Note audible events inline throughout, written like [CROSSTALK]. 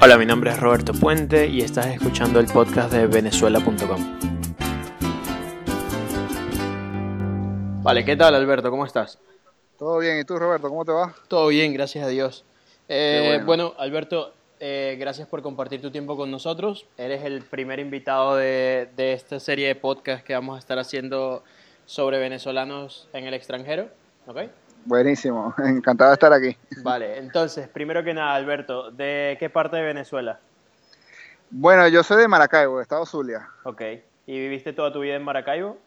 Hola, mi nombre es Roberto Puente y estás escuchando el podcast de venezuela.com. Vale, ¿qué tal Alberto? ¿Cómo estás? Todo bien, ¿y tú Roberto? ¿Cómo te va? Todo bien, gracias a Dios. Eh, bueno. Alberto, eh, gracias por compartir tu tiempo con nosotros. Eres el primer invitado de, de esta serie de podcast que vamos a estar haciendo sobre venezolanos en el extranjero. ¿ok? Buenísimo, [LAUGHS] encantado de estar aquí. Vale, entonces, primero que nada, Alberto, ¿de qué parte de Venezuela? Bueno, yo soy de Maracaibo, Estado Zulia. Ok, ¿y viviste toda tu vida en Maracaibo?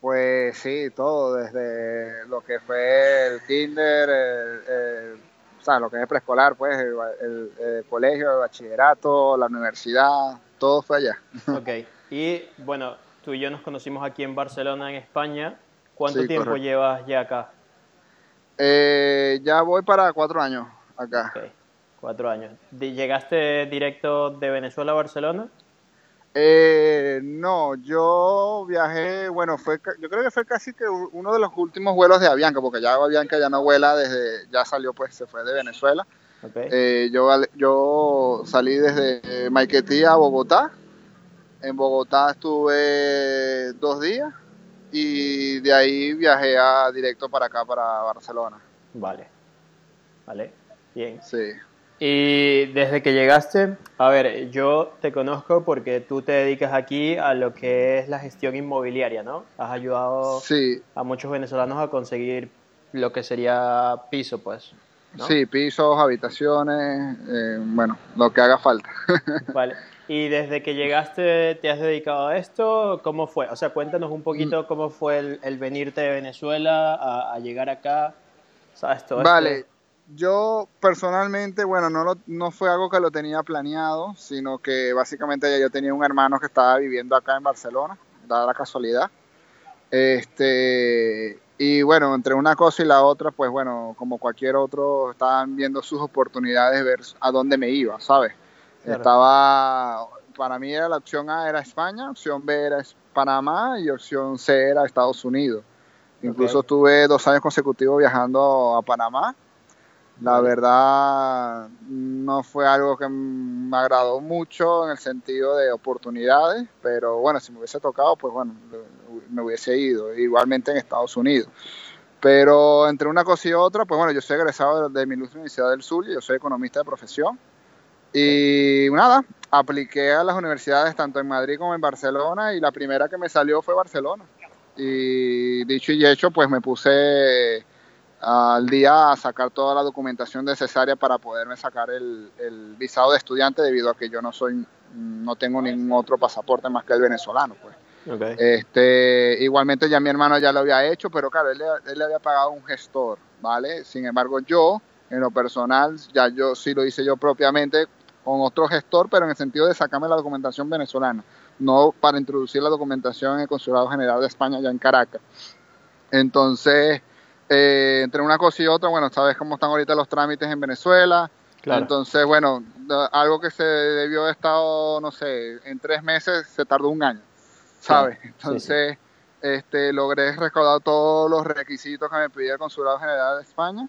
Pues sí, todo, desde lo que fue el kinder, el, o sea, lo que es preescolar, pues, el, colegio, el bachillerato, la universidad, todo fue allá. [LAUGHS] Ok, y bueno, tú y yo nos conocimos aquí en Barcelona, en España. ¿Cuánto tiempo llevas ya acá? Eh, ya voy para cuatro años acá. Okay. Cuatro años. ¿Llegaste directo de Venezuela a Barcelona? Eh, no, yo viajé, bueno, fue, yo creo que fue casi que uno de los últimos vuelos de Avianca, porque ya Avianca ya no vuela desde, ya salió, pues se fue de Venezuela. Okay. Eh, yo, yo salí desde Maiquetía a Bogotá. En Bogotá estuve dos días y de ahí viajé a, directo para acá, para Barcelona. Vale, vale, bien. Sí. Y desde que llegaste, a ver, yo te conozco porque tú te dedicas aquí a lo que es la gestión inmobiliaria, ¿no? Has ayudado a muchos venezolanos a conseguir lo que sería piso, pues. Sí, pisos, habitaciones, eh, bueno, lo que haga falta. [LAUGHS] Vale. ¿Y desde que llegaste te has dedicado a esto? ¿Cómo fue? O sea, cuéntanos un poquito mm. cómo fue el, venirte de Venezuela a, llegar acá. ¿Sabes todo Vale, yo personalmente, bueno, no, no fue algo que lo tenía planeado, sino que básicamente ya yo tenía un hermano que estaba viviendo acá en Barcelona, dada la casualidad. Este, y bueno, entre una cosa y la otra, pues bueno, como cualquier otro, estaban viendo sus oportunidades, de ver a dónde me iba, ¿sabes? Estaba, para mí era la opción A era España, opción B era Panamá y opción C era Estados Unidos. Incluso estuve dos años consecutivos viajando a Panamá. La verdad no fue algo que me agradó mucho en el sentido de oportunidades, pero bueno, si me hubiese tocado, pues bueno, me hubiese ido. Igualmente en Estados Unidos. Pero entre una cosa y otra, pues bueno, yo soy egresado de, de mi Universidad del Sur, y yo soy economista de profesión. Y nada, apliqué a las universidades tanto en Madrid como en Barcelona y la primera que me salió fue Barcelona. Y dicho y hecho, pues me puse al día a sacar toda la documentación necesaria para poderme sacar el, visado de estudiante debido a que yo no soy no tengo ningún otro pasaporte más que el venezolano pues. Este igualmente ya mi hermano ya lo había hecho pero claro él, él le había pagado un gestor vale sin embargo yo en lo personal ya yo sí lo hice yo propiamente con otro gestor, pero en el sentido de sacarme la documentación venezolana, no para introducir la documentación en el Consulado General de España ya en Caracas. Entonces, eh, entre una cosa y otra, bueno, sabes cómo están ahorita los trámites en Venezuela. Entonces, bueno, algo que se debió haber estado, no sé, en tres meses se tardó un año, ¿sabes? Entonces, Este, logré recaudar todos los requisitos que me pedía el Consulado General de España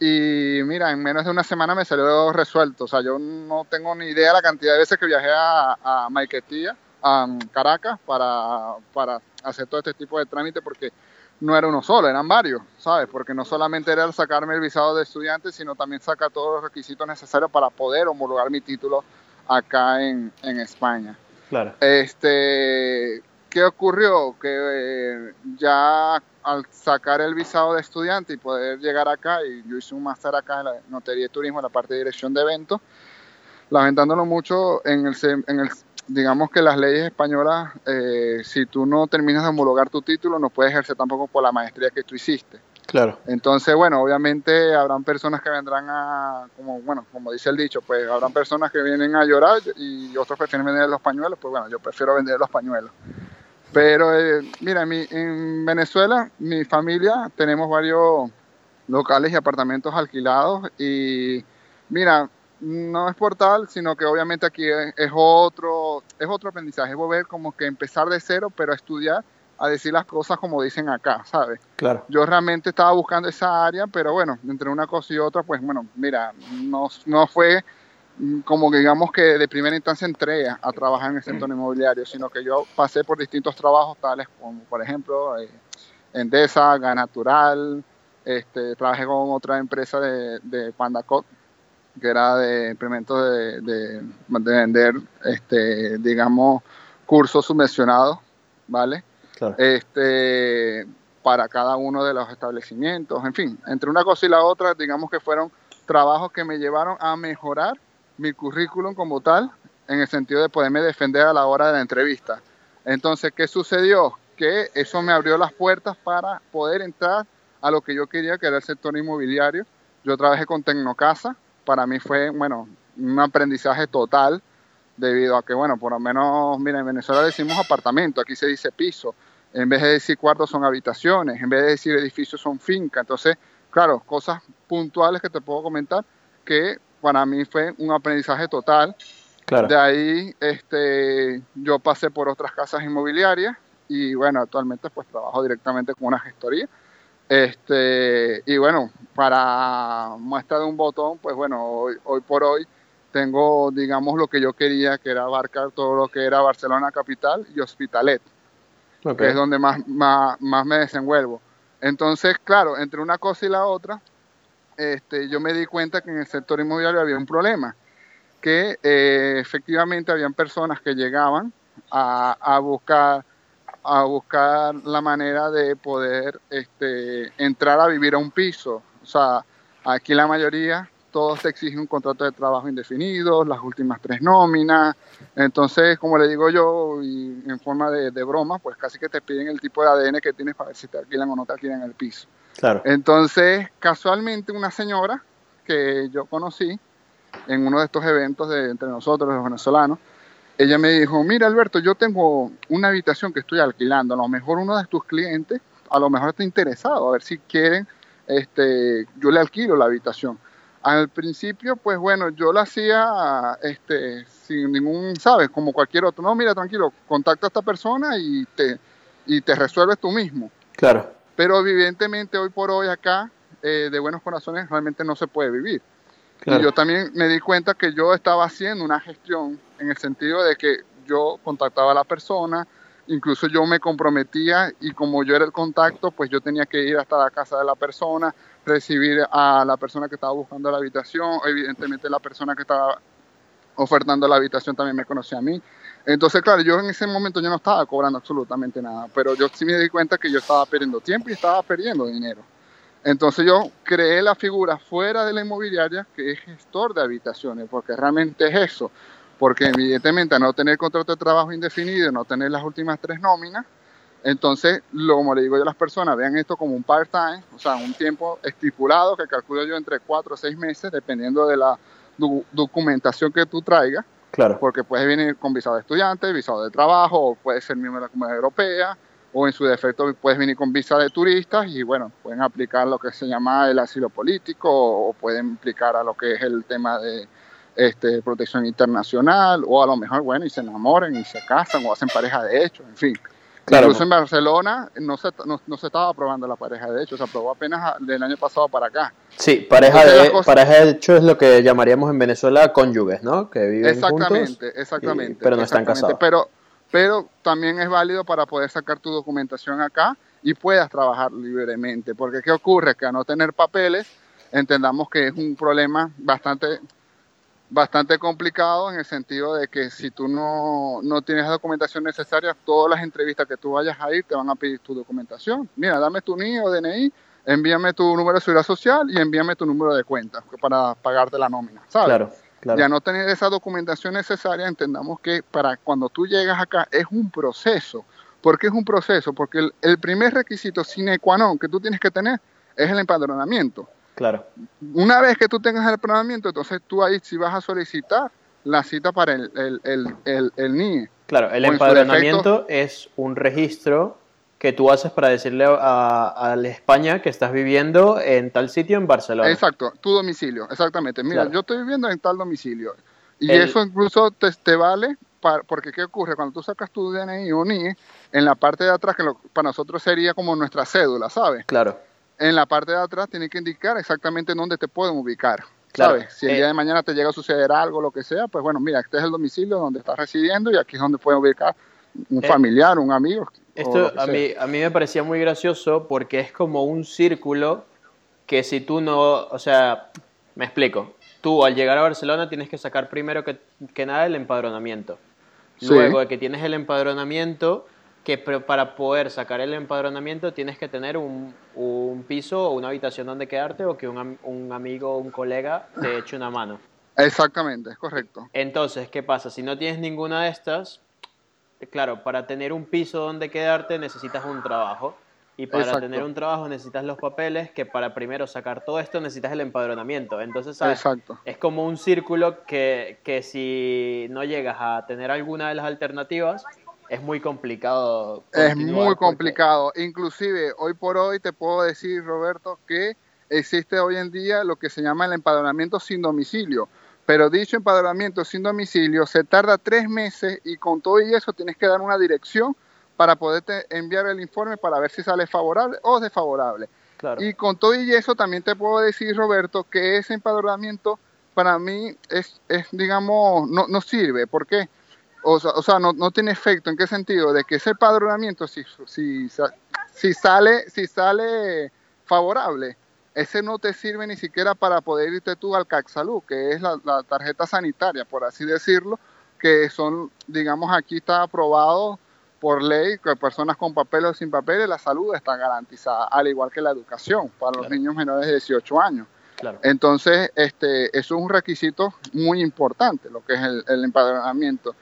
y mira, en menos de una semana me salió resuelto. O sea, yo no tengo ni idea de la cantidad de veces que viajé a, a Maiquetía, a Caracas, para, para hacer todo este tipo de trámite, porque no era uno solo, eran varios, ¿sabes? Porque no solamente era sacarme el visado de estudiante, sino también sacar todos los requisitos necesarios para poder homologar mi título acá en, en España. Claro. Este, ¿Qué ocurrió? Que eh, ya al sacar el visado de estudiante y poder llegar acá, y yo hice un máster acá en la Notería de Turismo, en la parte de dirección de eventos, lamentándolo mucho, en el, en el digamos que las leyes españolas, eh, si tú no terminas de homologar tu título, no puedes ejercer tampoco por la maestría que tú hiciste. Claro. Entonces, bueno, obviamente habrán personas que vendrán a, como bueno, como dice el dicho, pues habrán personas que vienen a llorar y otros prefieren vender los pañuelos, pues bueno, yo prefiero vender los pañuelos. Pero eh, mira, en Venezuela, mi familia, tenemos varios locales y apartamentos alquilados y mira, no es por tal, sino que obviamente aquí es, otro, es otro aprendizaje, es volver como que empezar de cero, pero a estudiar, a decir las cosas como dicen acá, ¿sabes? Claro. Yo realmente estaba buscando esa área, pero bueno, entre una cosa y otra, pues bueno, mira, no, no fue mm, como digamos que de primera instancia entré a, trabajar en el sector inmobiliario, sino que yo pasé por distintos trabajos tales como, por ejemplo, eh, Endesa, Gas Natural, este, trabajé con otra empresa de, de Pandacot, que era de implementos de, de, vender, este, digamos, cursos subvencionados, ¿vale? Este, para cada uno de los establecimientos, en fin, entre una cosa y la otra, digamos que fueron trabajos que me llevaron a mejorar mi currículum como tal, en el sentido de poderme defender a la hora de la entrevista. Entonces, ¿qué sucedió? Que eso me abrió las puertas para poder entrar a lo que yo quería, que era el sector inmobiliario. Yo trabajé con Tecnocasa, para mí fue, bueno, un aprendizaje total, debido a que, bueno, por lo menos, mira, en Venezuela decimos apartamento, aquí se dice piso, en vez de decir cuartos son habitaciones, en vez de decir edificios son fincas. Entonces, claro, cosas puntuales que te puedo comentar que para mí fue un aprendizaje total. Claro. De ahí este, yo pasé por otras casas inmobiliarias y bueno, actualmente pues trabajo directamente con una gestoría. Este, y bueno, para muestra de un botón, pues bueno, hoy, hoy por hoy tengo, digamos, lo que yo quería, que era abarcar todo lo que era Barcelona capital y Hospitalet, que es donde más, más, más, me desenvuelvo. Entonces, claro, entre una cosa y la otra, este, yo me di cuenta que en el sector inmobiliario había un problema, que eh, efectivamente habían personas que llegaban a, a, buscar a buscar la manera de poder este, entrar a vivir a un piso. O sea, aquí la mayoría todos te exigen un contrato de trabajo indefinido, las últimas tres nóminas. Entonces, como le digo yo, y en forma de, broma, pues casi que te piden el tipo de ADN que tienes para ver si te alquilan o no te alquilan el piso. Claro. Entonces, casualmente, una señora que yo conocí en uno de estos eventos de, entre nosotros, los venezolanos, ella me dijo, mira Alberto, yo tengo una habitación que estoy alquilando, a lo mejor uno de tus clientes, a lo mejor está interesado, a ver si quieren, este, yo le alquilo la habitación. Al principio, pues bueno, yo lo hacía este, sin ningún, ¿sabes? Como cualquier otro. No, mira, tranquilo, contacta a esta persona y te, y te resuelves tú mismo. Claro. Pero evidentemente hoy por hoy acá, eh, de buenos corazones, realmente no se puede vivir. Y yo también me di cuenta que yo estaba haciendo una gestión en el sentido de que yo contactaba a la persona, incluso yo me comprometía y como yo era el contacto, pues yo tenía que ir hasta la casa de la persona, recibir a la persona que estaba buscando la habitación, evidentemente la persona que estaba ofertando la habitación también me conocía a mí. Entonces, claro, yo en ese momento yo no estaba cobrando absolutamente nada, pero yo sí me di cuenta que yo estaba perdiendo tiempo y estaba perdiendo dinero. Entonces yo creé la figura fuera de la inmobiliaria que es gestor de habitaciones, porque realmente es eso porque evidentemente a no tener contrato de trabajo indefinido, no tener las últimas tres nóminas, entonces, lo, como le digo yo a las personas, vean esto como un part-time, o sea, un tiempo estipulado que calculo yo entre cuatro o seis meses, dependiendo de la documentación que tú traigas. Claro. Porque puedes venir con visado de estudiante, visado de trabajo, o puedes ser miembro de la Comunidad Europea, o en su defecto puedes venir con visa de turistas y bueno, pueden aplicar lo que se llama el asilo político o pueden aplicar a lo que es el tema de este, protección internacional, o a lo mejor, bueno, y se enamoran y se casan o hacen pareja de hecho, en fin. Incluso en Barcelona no se, no, se estaba aprobando la pareja de hecho, se aprobó apenas del año pasado para acá. Sí, pareja, de, pareja de hecho es lo que llamaríamos en Venezuela cónyuges, ¿no? Que viven exactamente, juntos. Exactamente, Pero no están casados. Pero, pero también es válido para poder sacar tu documentación acá y puedas trabajar libremente. Porque ¿qué ocurre? Que a no tener papeles, entendamos que es un problema bastante bastante complicado en el sentido de que si tú no, no, tienes la documentación necesaria, todas las entrevistas que tú vayas a ir te van a pedir tu documentación. Mira, dame tu NIE o DNI, envíame tu número de seguridad social y envíame tu número de cuenta para pagarte la nómina, ¿sabes? Claro, claro. Ya no tener esa documentación necesaria, entendamos que para cuando tú llegas acá es un proceso. ¿Por qué es un proceso? Porque el, el primer requisito sine qua non que tú tienes que tener es el empadronamiento. Claro. Una vez que tú tengas el empadronamiento, entonces tú ahí sí vas a solicitar la cita para el, el, el, el, NIE. Claro, el empadronamiento es un registro que tú haces para decirle a, la España que estás viviendo en tal sitio en Barcelona. Exacto, tu domicilio, exactamente. Mira, yo estoy viviendo en tal domicilio. Y eso incluso te, te vale para, porque ¿qué ocurre? Cuando tú sacas tu DNI o NIE, en la parte de atrás, que para nosotros sería como nuestra cédula, ¿sabes? Claro en la parte de atrás tiene que indicar exactamente dónde te pueden ubicar. ¿Sabes? Si el día de mañana te llega a suceder algo, lo que sea, pues bueno, mira, este es el domicilio donde estás residiendo y aquí es donde puede ubicar un familiar, un amigo. Esto a mí, a mí me parecía muy gracioso porque es como un círculo que si tú no, o sea, me explico, tú al llegar a Barcelona tienes que sacar primero que, que nada el empadronamiento. Luego de que tienes el empadronamiento, que para poder sacar el empadronamiento tienes que tener un, un piso o una habitación donde quedarte o que un, un amigo o un colega te eche una mano. Exactamente, es correcto. Entonces, ¿qué pasa? Si no tienes ninguna de estas, claro, para tener un piso donde quedarte necesitas un trabajo. Y para tener un trabajo necesitas los papeles, que para primero sacar todo esto necesitas el empadronamiento. Entonces, ¿sabes? es como un círculo que, que, si no llegas a tener alguna de las alternativas, es muy complicado. Es muy complicado. Inclusive, hoy por hoy te puedo decir, Roberto, que existe hoy en día lo que se llama el empadronamiento sin domicilio. Pero dicho empadronamiento sin domicilio se tarda tres meses y con todo y eso tienes que dar una dirección para poderte enviar el informe para ver si sale favorable o desfavorable. Y con todo y eso también te puedo decir, Roberto, que ese empadronamiento para mí es, es digamos, no, no sirve. ¿Por qué? O sea, o sea no, no, tiene efecto. ¿En qué sentido? De que ese empadronamiento, si, si, si, sale, si sale favorable, ese no te sirve ni siquiera para poder irte tú al CACSalud, que es la, tarjeta sanitaria, por así decirlo, que son, digamos, aquí está aprobado por ley que personas con papeles o sin papeles, la salud está garantizada, al igual que la educación para los niños menores de 18 años. Entonces, este, eso es un requisito muy importante, lo que es el, el, empadronamiento.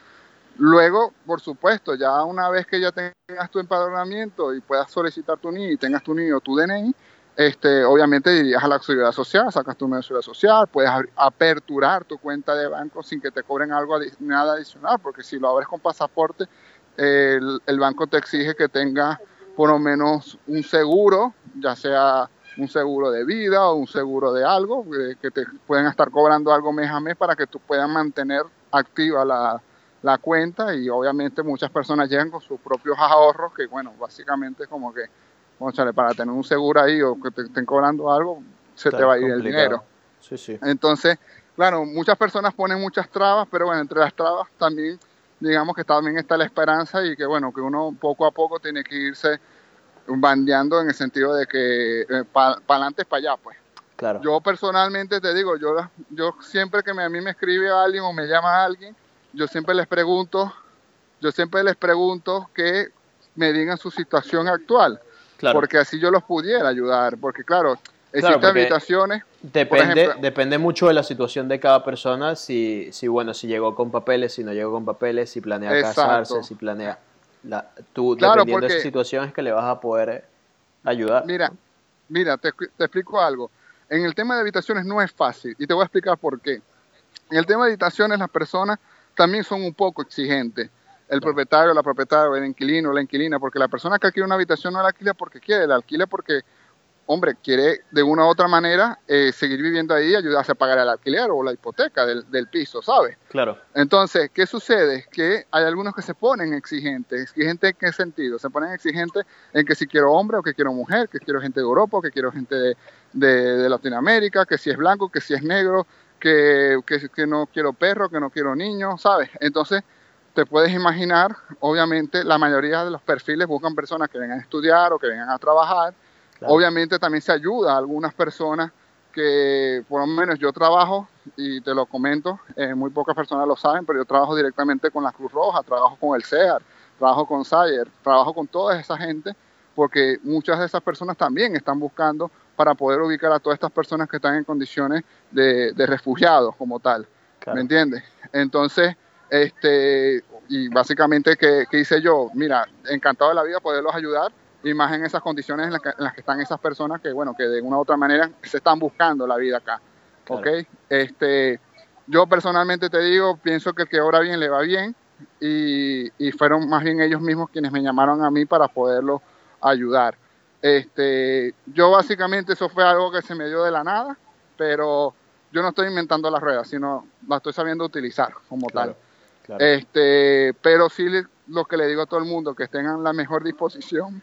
Luego, por supuesto, ya una vez que ya tengas tu empadronamiento y puedas solicitar tu NIE y tengas tu NIE o tu DNI, este, obviamente irías a la seguridad social, sacas tu seguridad social, puedes aperturar tu cuenta de banco sin que te cobren algo nada adicional, porque si lo abres con pasaporte, el, el, banco te exige que tengas por lo menos un seguro, ya sea un seguro de vida o un seguro de algo, eh, que te pueden estar cobrando algo mes a mes para que tú puedas mantener activa la, la cuenta y obviamente muchas personas llegan con sus propios ahorros, que bueno, básicamente es como que para tener un seguro ahí o que te estén cobrando algo, se te va a ir el dinero. Sí, sí. Entonces, claro, muchas personas ponen muchas trabas, pero bueno, entre las trabas también, digamos que también está la esperanza y que bueno, que uno poco a poco tiene que irse bandeando en el sentido de que eh, para adelante es para allá, pues. Claro. Yo personalmente te digo, yo, yo siempre que a mí me escribe alguien o me llama alguien, yo siempre les pregunto, yo siempre les pregunto que me digan su situación actual porque así yo los pudiera ayudar, porque claro, existen habitaciones. Depende, depende mucho de la situación de cada persona, si, si bueno, si llegó con papeles, si no llegó con papeles, si planea casarse, si planea... La, tú, dependiendo de esa situación es que le vas a poder ayudar. Mira, mira, te, te explico algo. En el tema de habitaciones no es fácil y te voy a explicar por qué. En el tema de habitaciones las personas también son un poco exigentes el propietario, la propietaria, el inquilino, la inquilina, porque la persona que alquila una habitación no la alquila porque quiere, la alquila porque, hombre, quiere de una u otra manera eh, seguir viviendo ahí y ayudarse a pagar el alquiler o la hipoteca del, del piso, ¿sabes? Claro. Entonces, ¿qué sucede? Que hay algunos que se ponen exigentes. ¿Exigentes en qué sentido? Se ponen exigentes en que si quiero hombre o que quiero mujer, que quiero gente de Europa, que quiero gente de, de, Latinoamérica, que si es blanco, que si es negro, que, que, que no quiero perro, que no quiero niños, ¿sabes? Entonces, te puedes imaginar, obviamente la mayoría de los perfiles buscan personas que vengan a estudiar o que vengan a trabajar. Obviamente también se ayuda a algunas personas que por lo menos yo trabajo, y te lo comento, eh, muy pocas personas lo saben, pero yo trabajo directamente con la Cruz Roja, trabajo con el CEAR, trabajo con Sayer, trabajo con toda esa gente, porque muchas de esas personas también están buscando para poder ubicar a todas estas personas que están en condiciones de, refugiados como tal. ¿Me entiendes? Entonces, este, y básicamente, ¿qué, hice yo? Mira, encantado de la vida poderlos ayudar y más en esas condiciones en las, que, están esas personas que, bueno, que de una u otra manera se están buscando la vida acá. ¿Ok? Este, yo personalmente te digo, pienso que el que obra bien le va bien y, y fueron más bien ellos mismos quienes me llamaron a mí para poderlos ayudar. Este, yo básicamente eso fue algo que se me dio de la nada, pero yo no estoy inventando las ruedas, sino la estoy sabiendo utilizar como tal. Este, pero sí lo que le digo a todo el mundo, que tengan la mejor disposición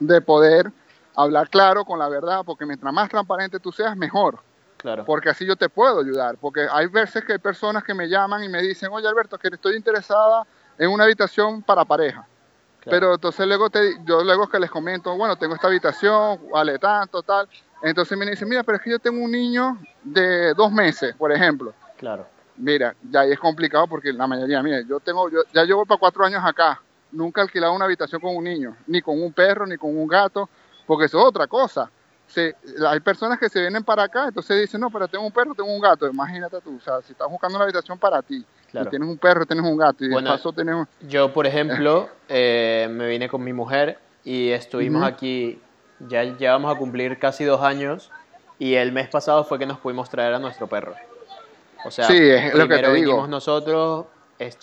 de poder hablar claro con la verdad, porque mientras más transparente tú seas, mejor. Claro. Porque así yo te puedo ayudar. Porque hay veces que hay personas que me llaman y me dicen, oye Alberto, que estoy interesada en una habitación para pareja. Pero entonces luego te, yo luego que les comento, bueno, tengo esta habitación, vale tanto, tal. Entonces me dicen, mira, pero es que yo tengo un niño de dos meses, por ejemplo. Claro. Mira, ya ahí es complicado porque la mayoría, mira, yo tengo, yo, ya llevo para cuatro años acá, nunca he alquilado una habitación con un niño, ni con un perro, ni con un gato, porque eso es otra cosa. Se, hay personas que se vienen para acá, entonces dicen, no, pero tengo un perro, tengo un gato, imagínate tú, o sea, si estás buscando una habitación para ti, y tienes un perro, tienes un gato, y bueno, de paso tienes Yo, por ejemplo, eh, me vine con mi mujer y estuvimos aquí, ya llevamos a cumplir casi dos años, y el mes pasado fue que nos pudimos traer a nuestro perro. O sea, primero vinimos nosotros,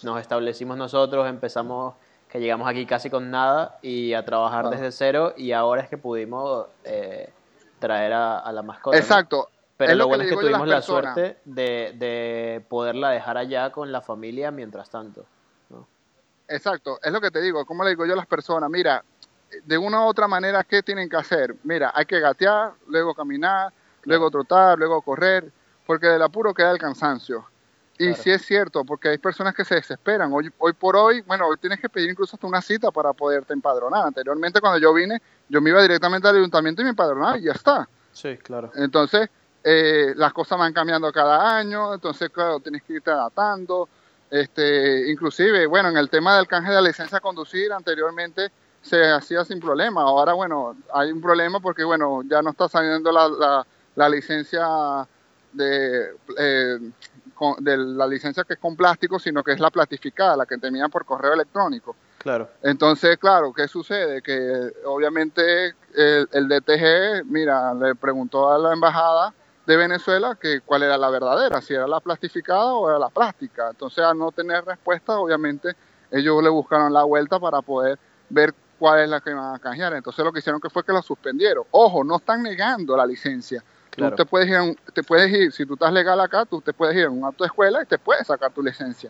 nos establecimos nosotros, empezamos, que llegamos aquí casi con nada y a trabajar desde cero y ahora es que pudimos eh, traer a, la mascota. Exacto. Pero lo, bueno es que tuvimos la suerte de, de, poderla dejar allá con la familia mientras tanto. Exacto, es lo que te digo, como le digo yo a las personas, mira, de una u otra manera, ¿qué tienen que hacer? Mira, hay que gatear, luego caminar, luego trotar, luego correr, porque del apuro queda el cansancio. Y si sí es cierto, porque hay personas que se desesperan. Hoy, hoy por hoy, bueno, hoy tienes que pedir incluso hasta una cita para poderte empadronar. Anteriormente, cuando yo vine, yo me iba directamente al ayuntamiento y me empadronaba y ya está. Sí, claro. Entonces, eh, las cosas van cambiando cada año, entonces, claro, tienes que irte adaptando. Este, inclusive, bueno, en el tema del canje de la licencia a conducir, anteriormente se hacía sin problema. Ahora, bueno, hay un problema porque, bueno, ya no está saliendo la, la, la licencia de, eh, de la licencia que es con plástico, sino que es la plastificada, la que te por correo electrónico. Claro. Entonces, claro, ¿qué sucede? Que obviamente el, el, DTG, mira, le preguntó a la embajada de Venezuela que cuál era la verdadera, si era la plastificada o era la plástica. Entonces, al no tener respuesta, obviamente ellos le buscaron la vuelta para poder ver cuál es la que iban a canjear. Entonces, lo que hicieron que fue que la suspendieron. Ojo, no están negando la licencia Tú te puedes, ir te puedes ir, si tú estás legal acá, tú te puedes ir en un de escuela y te puedes sacar tu licencia.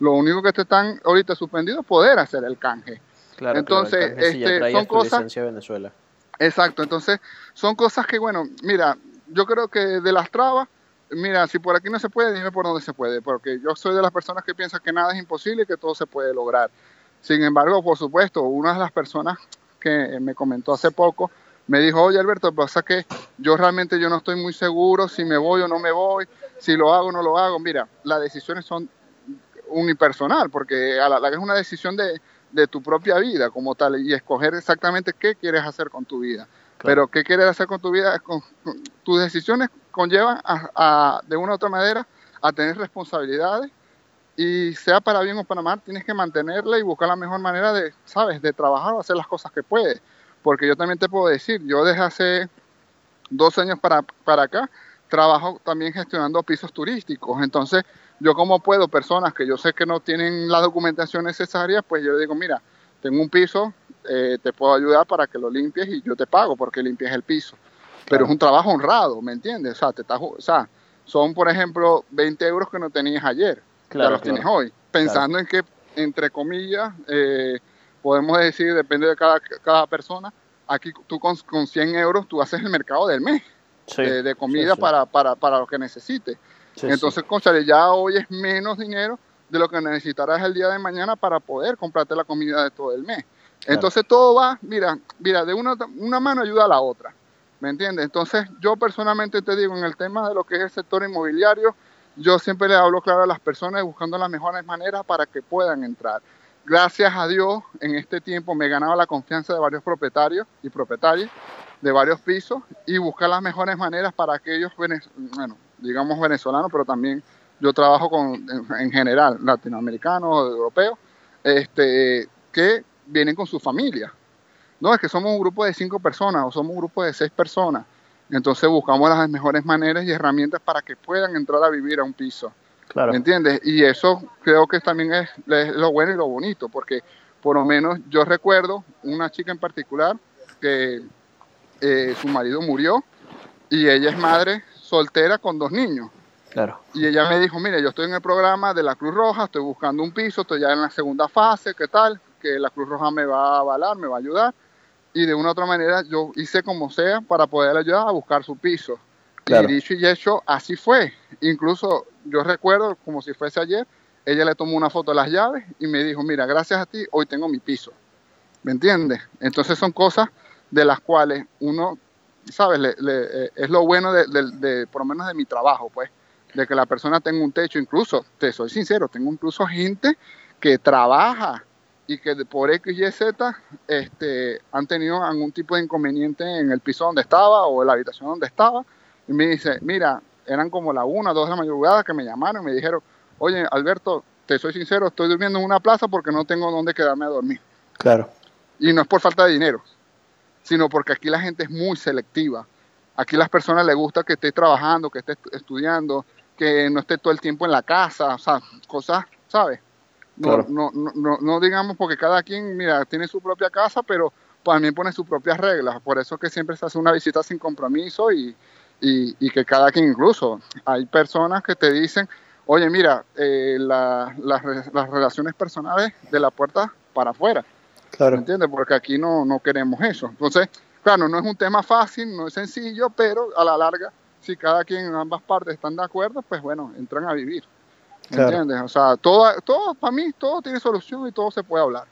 Lo único que te están ahorita suspendidos es poder hacer el canje. Claro, entonces, este, son cosas. Venezuela. Exacto, entonces son cosas que, bueno, mira, yo creo que de las trabas, mira, si por aquí no se puede, dime por dónde se puede, porque yo soy de las personas que piensan que nada es imposible y que todo se puede lograr. Sin embargo, por supuesto, una de las personas que me comentó hace poco, me dijo, oye Alberto, pasa que yo realmente yo no estoy muy seguro si me voy o no me voy, si lo hago o no lo hago. Mira, las decisiones son unipersonal, porque a la, es una decisión de, de, tu propia vida como tal, y escoger exactamente qué quieres hacer con tu vida. Pero qué quieres hacer con tu vida, tus decisiones conllevan a, de una u otra manera a tener responsabilidades y sea para bien o para mal, tienes que mantenerla y buscar la mejor manera de, sabes, de trabajar o hacer las cosas que puedes. Porque yo también te puedo decir, yo desde hace dos años para, para acá trabajo también gestionando pisos turísticos, entonces yo como puedo, personas que yo sé que no tienen la documentación necesaria, pues yo digo, mira, tengo un piso, eh, te puedo ayudar para que lo limpies y yo te pago porque limpies el piso. Pero es un trabajo honrado, ¿me entiendes? O sea, te o sea, son, por ejemplo, 20 euros que no tenías ayer, claro, ya los tienes hoy, pensando en que, entre comillas, eh, podemos decir, depende de cada, cada persona, aquí tú con, con 100 euros tú haces el mercado del mes de, comida Para, para, para lo que necesites. Entonces, conchale, ya hoy es menos dinero de lo que necesitarás el día de mañana para poder comprarte la comida de todo el mes. Entonces todo va, mira, mira, de una, una mano ayuda a la otra. ¿Me entiendes? Entonces, yo personalmente te digo, en el tema de lo que es el sector inmobiliario, yo siempre le hablo claro a las personas buscando las mejores maneras para que puedan entrar gracias a Dios, en este tiempo me he ganado la confianza de varios propietarios y propietarios de varios pisos y buscar las mejores maneras para aquellos, bueno, digamos venezolanos, pero también yo trabajo con, en, general, latinoamericanos, europeos, este, que vienen con su familia. No, es que somos un grupo de cinco personas o somos un grupo de seis personas. Entonces buscamos las mejores maneras y herramientas para que puedan entrar a vivir a un piso. ¿Me entiendes? Y eso creo que también es, lo bueno y lo bonito, porque por lo menos yo recuerdo una chica en particular que eh, su marido murió y ella es madre soltera con dos niños. Claro. Y ella me dijo, mire, yo estoy en el programa de la Cruz Roja, estoy buscando un piso, estoy ya en la segunda fase, ¿qué tal? Que la Cruz Roja me va a avalar, me va a ayudar. Y de una u otra manera yo hice como sea para poder ayudar a buscar su piso Y dicho y hecho, así fue. Incluso yo recuerdo, como si fuese ayer, ella le tomó una foto de las llaves y me dijo, mira, gracias a ti, hoy tengo mi piso. ¿Me entiendes? Entonces son cosas de las cuales uno, ¿sabes? Eh, es lo bueno de, por lo menos de mi trabajo, pues, de que la persona tenga un techo. Incluso, te soy sincero, tengo incluso gente que trabaja y que por X, Y, Z este, han tenido algún tipo de inconveniente en el piso donde estaba o en la habitación donde estaba. Y me dice, mira, eran como la una, dos de la madrugada que me llamaron y me dijeron, oye, Alberto, te soy sincero, estoy durmiendo en una plaza porque no tengo dónde quedarme a dormir. Claro. Y no es por falta de dinero, sino porque aquí la gente es muy selectiva. Aquí las personas les gusta que esté trabajando, que esté estudiando, que no esté todo el tiempo en la casa, o sea, cosas, ¿sabes? No, no, no, no, digamos porque cada quien, mira, tiene su propia casa, pero también pone sus propias reglas. Por eso que siempre se hace una visita sin compromiso y, y, que cada quien incluso, hay personas que te dicen, oye, mira, eh, las, las relaciones personales de la puerta para afuera. Claro. ¿Me entiendes? Porque aquí no, no queremos eso. Entonces, claro, no es un tema fácil, no es sencillo, pero a la larga, si cada quien en ambas partes están de acuerdo, pues bueno, entran a vivir. ¿Me entiendes? O sea, todo, todo, para mí, todo tiene solución y todo se puede hablar.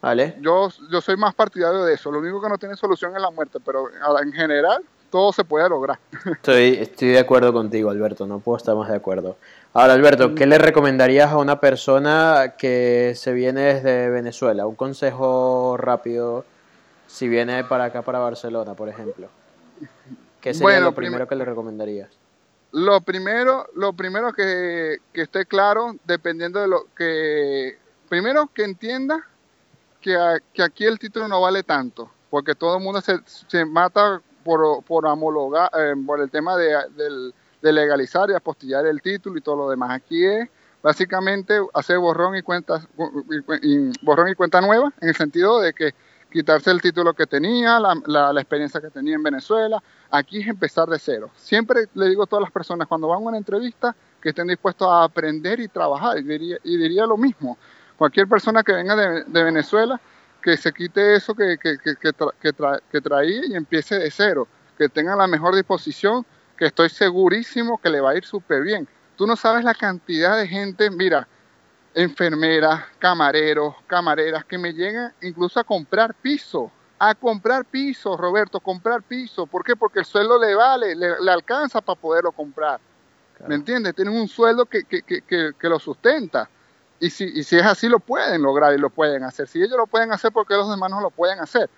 Vale. Yo, yo soy más partidario de eso. Lo único que no tiene solución es la muerte, pero en general todo se puede lograr. [LAUGHS] Estoy, estoy de acuerdo contigo, Alberto. No puedo estar más de acuerdo. Ahora, Alberto, ¿qué le recomendarías a una persona que se viene desde Venezuela? Un consejo rápido si viene para acá, para Barcelona, por ejemplo. ¿Qué sería lo primero que le recomendarías? Lo primero, lo primero que, esté claro, dependiendo de lo que... Primero, que entienda que, aquí el título no vale tanto, porque todo el mundo se, mata por, por homologar, eh, por el tema de, legalizar y apostillar el título y todo lo demás. Aquí es básicamente hacer borrón y cuenta, borrón y cuenta nueva, en el sentido de que quitarse el título que tenía, la, la, experiencia que tenía en Venezuela. Aquí es empezar de cero. Siempre le digo a todas las personas cuando van a una entrevista que estén dispuestos a aprender y trabajar. Y diría, y diría lo mismo. Cualquier persona que venga de, Venezuela, que se quite eso que, que, que, que, traía y empiece de cero. Que tenga la mejor disposición, que estoy segurísimo que le va a ir súper bien. Tú no sabes la cantidad de gente, mira, enfermeras, camareros, camareras que me llegan incluso a comprar piso, a comprar piso, Roberto, comprar piso. ¿Por qué? Porque el sueldo le vale, le, alcanza para poderlo comprar. ¿Me entiendes? Tienen un sueldo que, que, que, que, lo sustenta. Y si, y si es así, lo pueden lograr y lo pueden hacer. Si ellos lo pueden hacer, ¿por qué los demás no lo pueden hacer?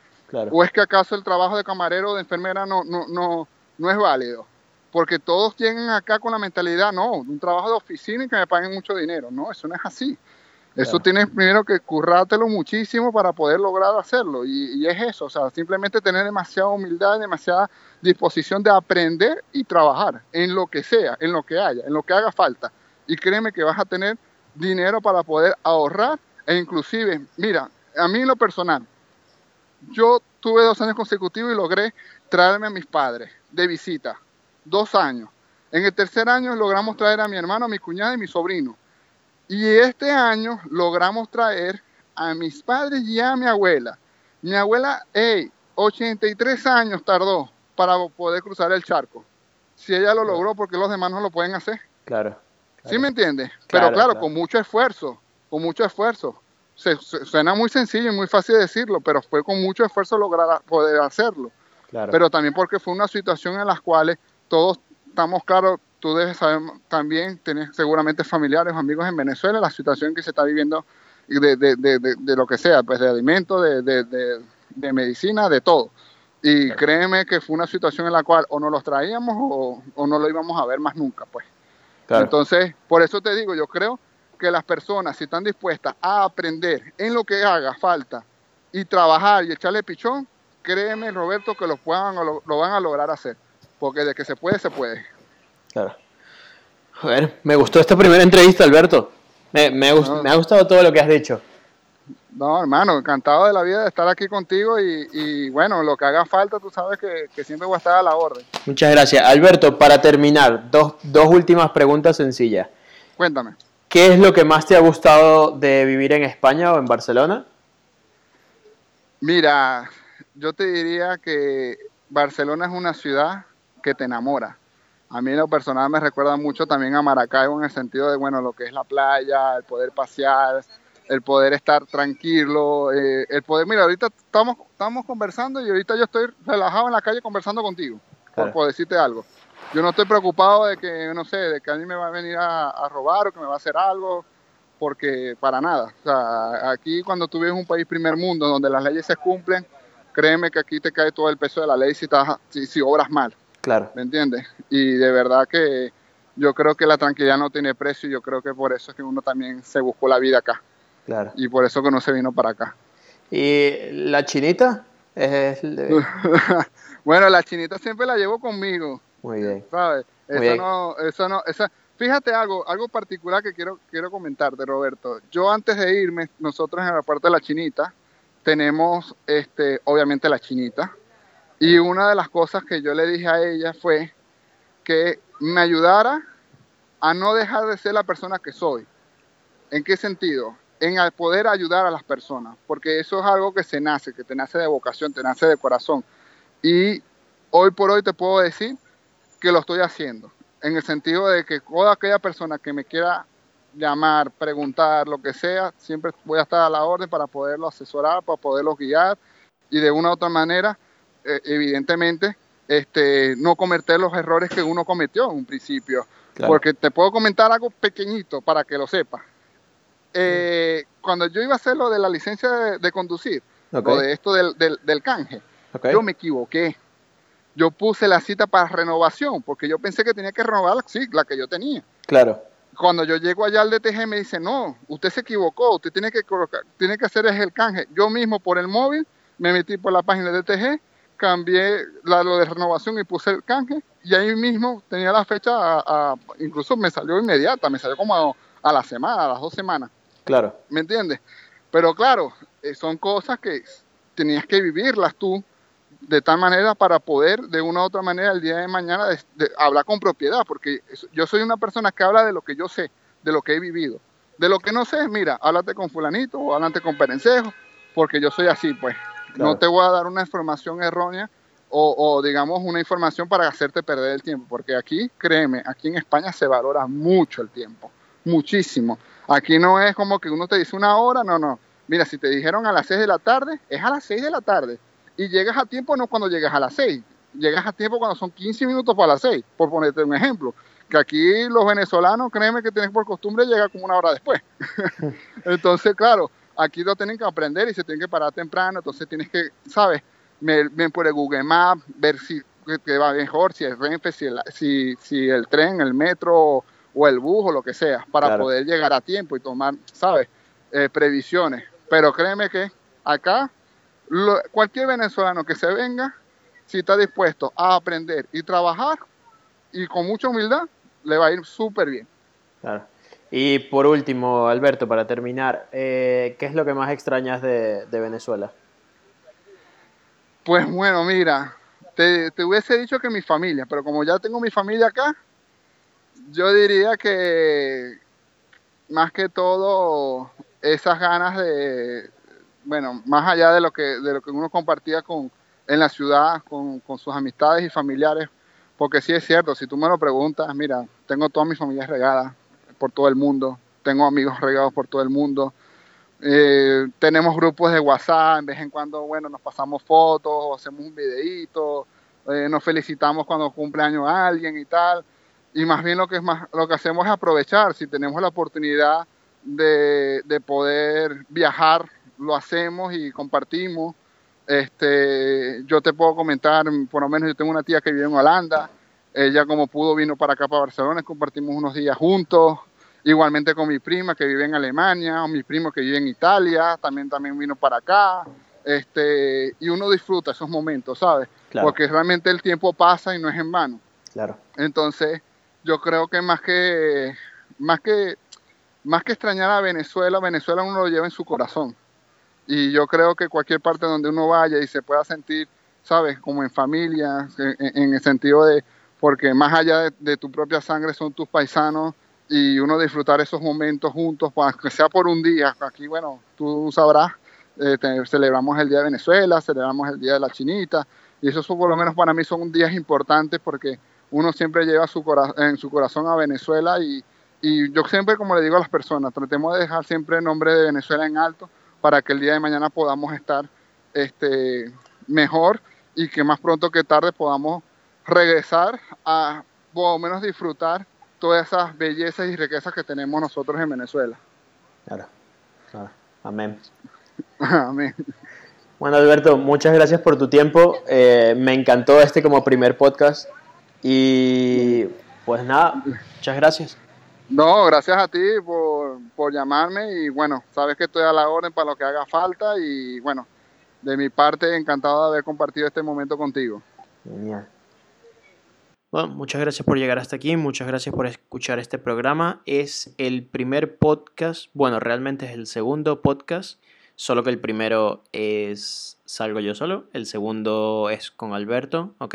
¿O es que acaso el trabajo de camarero o de enfermera no, no, no, no es válido? Porque todos llegan acá con la mentalidad, no, un trabajo de oficina y que me paguen mucho dinero. No, eso no es así. Eso tienes primero que currártelo muchísimo para poder lograr hacerlo. Y, es eso, o sea, simplemente tener demasiada humildad, demasiada disposición de aprender y trabajar en lo que sea, en lo que haya, en lo que haga falta. Y créeme que vas a tener dinero para poder ahorrar e inclusive, mira, a mí en lo personal, yo tuve dos años consecutivos y logré traerme a mis padres de visita dos años. En el tercer año logramos traer a mi hermano, a mi cuñada y mi sobrino. Y este año logramos traer a mis padres y a mi abuela. Mi abuela, hey, 83 años tardó para poder cruzar el charco. Si ella lo logró, porque los demás no lo pueden hacer? Claro. ¿Sí me entiendes? Pero claro, con mucho esfuerzo, con mucho esfuerzo. Se, suena muy sencillo y muy fácil decirlo, pero fue con mucho esfuerzo lograr poder hacerlo. Claro. Pero también porque fue una situación en la cual todos estamos claros, tú debes saber también, tienes seguramente familiares o amigos en Venezuela, la situación que se está viviendo de, de, de, de lo que sea, pues de alimentos, de, medicina, de todo. Y créeme que fue una situación en la cual o no los traíamos o, o no lo íbamos a ver más nunca, pues. Entonces, por eso te digo, yo creo que las personas, si están dispuestas a aprender en lo que haga falta y trabajar y echarle pichón, créeme, Roberto, que lo, puedan, lo van a lograr hacer porque de que se puede, se puede. Claro. A ver, me gustó esta primera entrevista, Alberto. Me, me, ha gustado todo lo que has dicho. No, hermano, encantado de la vida de estar aquí contigo y, bueno, lo que haga falta, tú sabes que, siempre voy a estar a la orden. Muchas gracias. Alberto, para terminar, dos, dos últimas preguntas sencillas. Cuéntame. ¿Qué es lo que más te ha gustado de vivir en España o en Barcelona? Mira, yo te diría que Barcelona es una ciudad que te enamora. a mí lo personal me recuerda mucho también a Maracaibo en el sentido de, bueno, lo que es la playa, el poder pasear, el poder estar tranquilo, eh, el poder, mira, ahorita estamos, estamos conversando y ahorita yo estoy relajado en la calle conversando contigo, por, decirte algo. Yo no estoy preocupado de que, no sé, de que alguien me va a venir a, robar o que me va a hacer algo, porque para nada. O sea, aquí cuando tú vives un país primer mundo donde las leyes se cumplen, créeme que aquí te cae todo el peso de la ley si, estás, si, si obras mal. Claro. ¿Me entiendes? Y de verdad que yo creo que la tranquilidad no tiene precio y yo creo que por eso es que uno también se buscó la vida acá. Claro. Y por eso que no se vino para acá. ¿Y la chinita? Es [LAUGHS] bueno, la chinita siempre la llevo conmigo. Muy bien. ¿Sabes? eso no, eso no, esa, fíjate algo, algo particular que quiero, quiero comentarte, Roberto. Yo antes de irme, nosotros en la parte de la chinita, tenemos este, obviamente la chinita. Y una de las cosas que yo le dije a ella fue que me ayudara a no dejar de ser la persona que soy. ¿En qué sentido? En poder ayudar a las personas, porque eso es algo que se nace, que te nace de vocación, te nace de corazón. Y hoy por hoy te puedo decir que lo estoy haciendo, en el sentido de que toda aquella persona que me quiera llamar, preguntar, lo que sea, siempre voy a estar a la orden para poderlo asesorar, para poderlo guiar y de una u otra manera, evidentemente, este, no cometer los errores que uno cometió en un principio. Porque te puedo comentar algo pequeñito para que lo sepas. Eh, cuando yo iba a hacer lo de la licencia de, conducir, o de esto del, del, canje, yo me equivoqué. Yo puse la cita para renovación, porque yo pensé que tenía que renovar la, sí, la que yo tenía. Claro. Cuando yo llego allá al DTG me dice, no, usted se equivocó, usted tiene que colocar, tiene que hacer el canje. Yo mismo por el móvil me metí por la página de DTG cambié la, lo de renovación y puse el canje y ahí mismo tenía la fecha, a, incluso me salió inmediata, me salió como a, la semana, a las dos semanas. Claro. ¿Me entiendes? Pero claro, eh, son cosas que tenías que vivirlas tú de tal manera para poder de una u otra manera el día de mañana hablar con propiedad, porque yo soy una persona que habla de lo que yo sé, de lo que he vivido. De lo que no sé, mira, háblate con fulanito o háblate con perencejo, porque yo soy así, pues. No te voy a dar una información errónea o, digamos una información para hacerte perder el tiempo, porque aquí, créeme, aquí en España se valora mucho el tiempo, muchísimo. Aquí no es como que uno te dice una hora, no, no. Mira, si te dijeron a las 6 de la tarde, es a las 6 de la tarde. Y llegas a tiempo no cuando llegas a las 6, llegas a tiempo cuando son 15 minutos para las 6, por ponerte un ejemplo. Que aquí los venezolanos, créeme que tienen por costumbre llegar como una hora después. [LAUGHS] Entonces, claro, aquí lo tienen que aprender y se tienen que parar temprano, entonces tienes que, ¿sabes? Ven por el Google Maps, ver si te va mejor, si el Renfe, si el, si, si el tren, el metro o el bus o lo que sea, para poder llegar a tiempo y tomar, ¿sabes? Eh, previsiones. Pero créeme que acá cualquier venezolano que se venga, si está dispuesto a aprender y trabajar y con mucha humildad, le va a ir súper bien. Claro. Y por último, Alberto, para terminar, eh, ¿qué es lo que más extrañas de, Venezuela? Pues bueno, mira, te, hubiese dicho que mi familia, pero como ya tengo mi familia acá, yo diría que más que todo esas ganas de, bueno, más allá de lo que, de lo que uno compartía con, en la ciudad con, con sus amistades y familiares, porque sí es cierto, si tú me lo preguntas, mira, tengo todas mis familias regadas, por todo el mundo, tengo amigos regados por todo el mundo. Eh, tenemos grupos de WhatsApp, en vez en cuando, bueno, nos pasamos fotos, hacemos un videíto, eh, nos felicitamos cuando cumple año alguien y tal. Y más bien lo que, es más, lo que hacemos es aprovechar, si tenemos la oportunidad de, de poder viajar, lo hacemos y compartimos. Este, yo te puedo comentar, por lo menos yo tengo una tía que vive en Holanda, ella como pudo vino para acá, para Barcelona, compartimos unos días juntos, igualmente con mi prima que vive en Alemania, o mi primo que vive en Italia, también, también vino para acá, este, y uno disfruta esos momentos, ¿sabes? Porque realmente el tiempo pasa y no es en vano. Claro. Entonces, yo creo que más que, más que, más que extrañar a Venezuela, Venezuela uno lo lleva en su corazón. Y yo creo que cualquier parte donde uno vaya y se pueda sentir, ¿sabes? Como en familia, en, el sentido de, porque más allá de tu propia sangre son tus paisanos, y uno disfrutar esos momentos juntos, aunque sea por un día. Aquí, bueno, tú sabrás, eh, celebramos el Día de Venezuela, celebramos el Día de la Chinita, y eso por lo menos para mí son días importantes porque uno siempre lleva su en su corazón a Venezuela y, y yo siempre, como le digo a las personas, tratemos de dejar siempre el nombre de Venezuela en alto para que el día de mañana podamos estar este, mejor y que más pronto que tarde podamos regresar a, por lo menos disfrutar todas esas bellezas y riquezas que tenemos nosotros en Venezuela. Claro, claro. Amén. [LAUGHS] Amén. Bueno, Alberto, muchas gracias por tu tiempo. Eh, me encantó este como primer podcast. Y pues nada, muchas gracias. No, gracias a ti por, por llamarme y bueno, sabes que estoy a la orden para lo que haga falta y bueno, de mi parte encantado de haber compartido este momento contigo. Genial. Bueno, muchas gracias por llegar hasta aquí, muchas gracias por escuchar este programa. Es el primer podcast, bueno, realmente es el segundo podcast, solo que el primero es salgo yo solo, el segundo es con Alberto, ¿ok?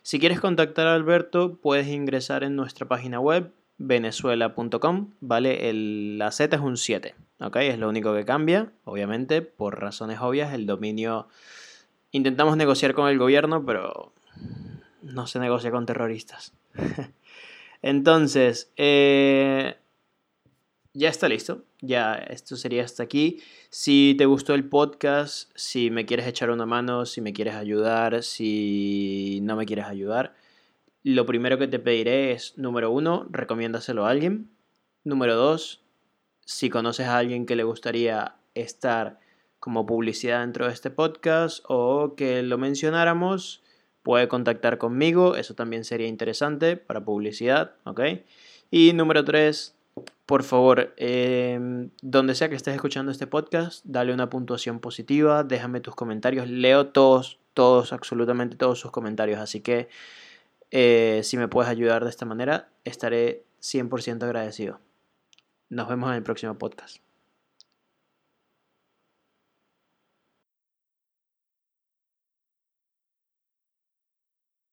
Si quieres contactar a Alberto, puedes ingresar en nuestra página web venezuela.com, ¿vale? la Z es un 7, ¿ok? Es lo único que cambia, obviamente, por razones obvias, el dominio... Intentamos negociar con el gobierno, pero no se negocia con terroristas. [LAUGHS] Entonces, eh, ya está listo. Ya esto sería hasta aquí. Si te gustó el podcast, si me quieres echar una mano, si me quieres ayudar, si no me quieres ayudar, lo primero que te pediré es, número uno, recomiéndaselo a alguien. Número dos, si conoces a alguien que le gustaría estar como publicidad dentro de este podcast o que lo mencionáramos, puede contactar conmigo. Eso también sería interesante para publicidad, ¿ok? Y número tres, por favor, em, donde sea que estés escuchando este podcast, dale una puntuación positiva, déjame tus comentarios, leo todos, todos, absolutamente todos sus comentarios, así que eh, si me puedes ayudar de esta manera, estaré 100% agradecido. Nos vemos en el próximo podcast.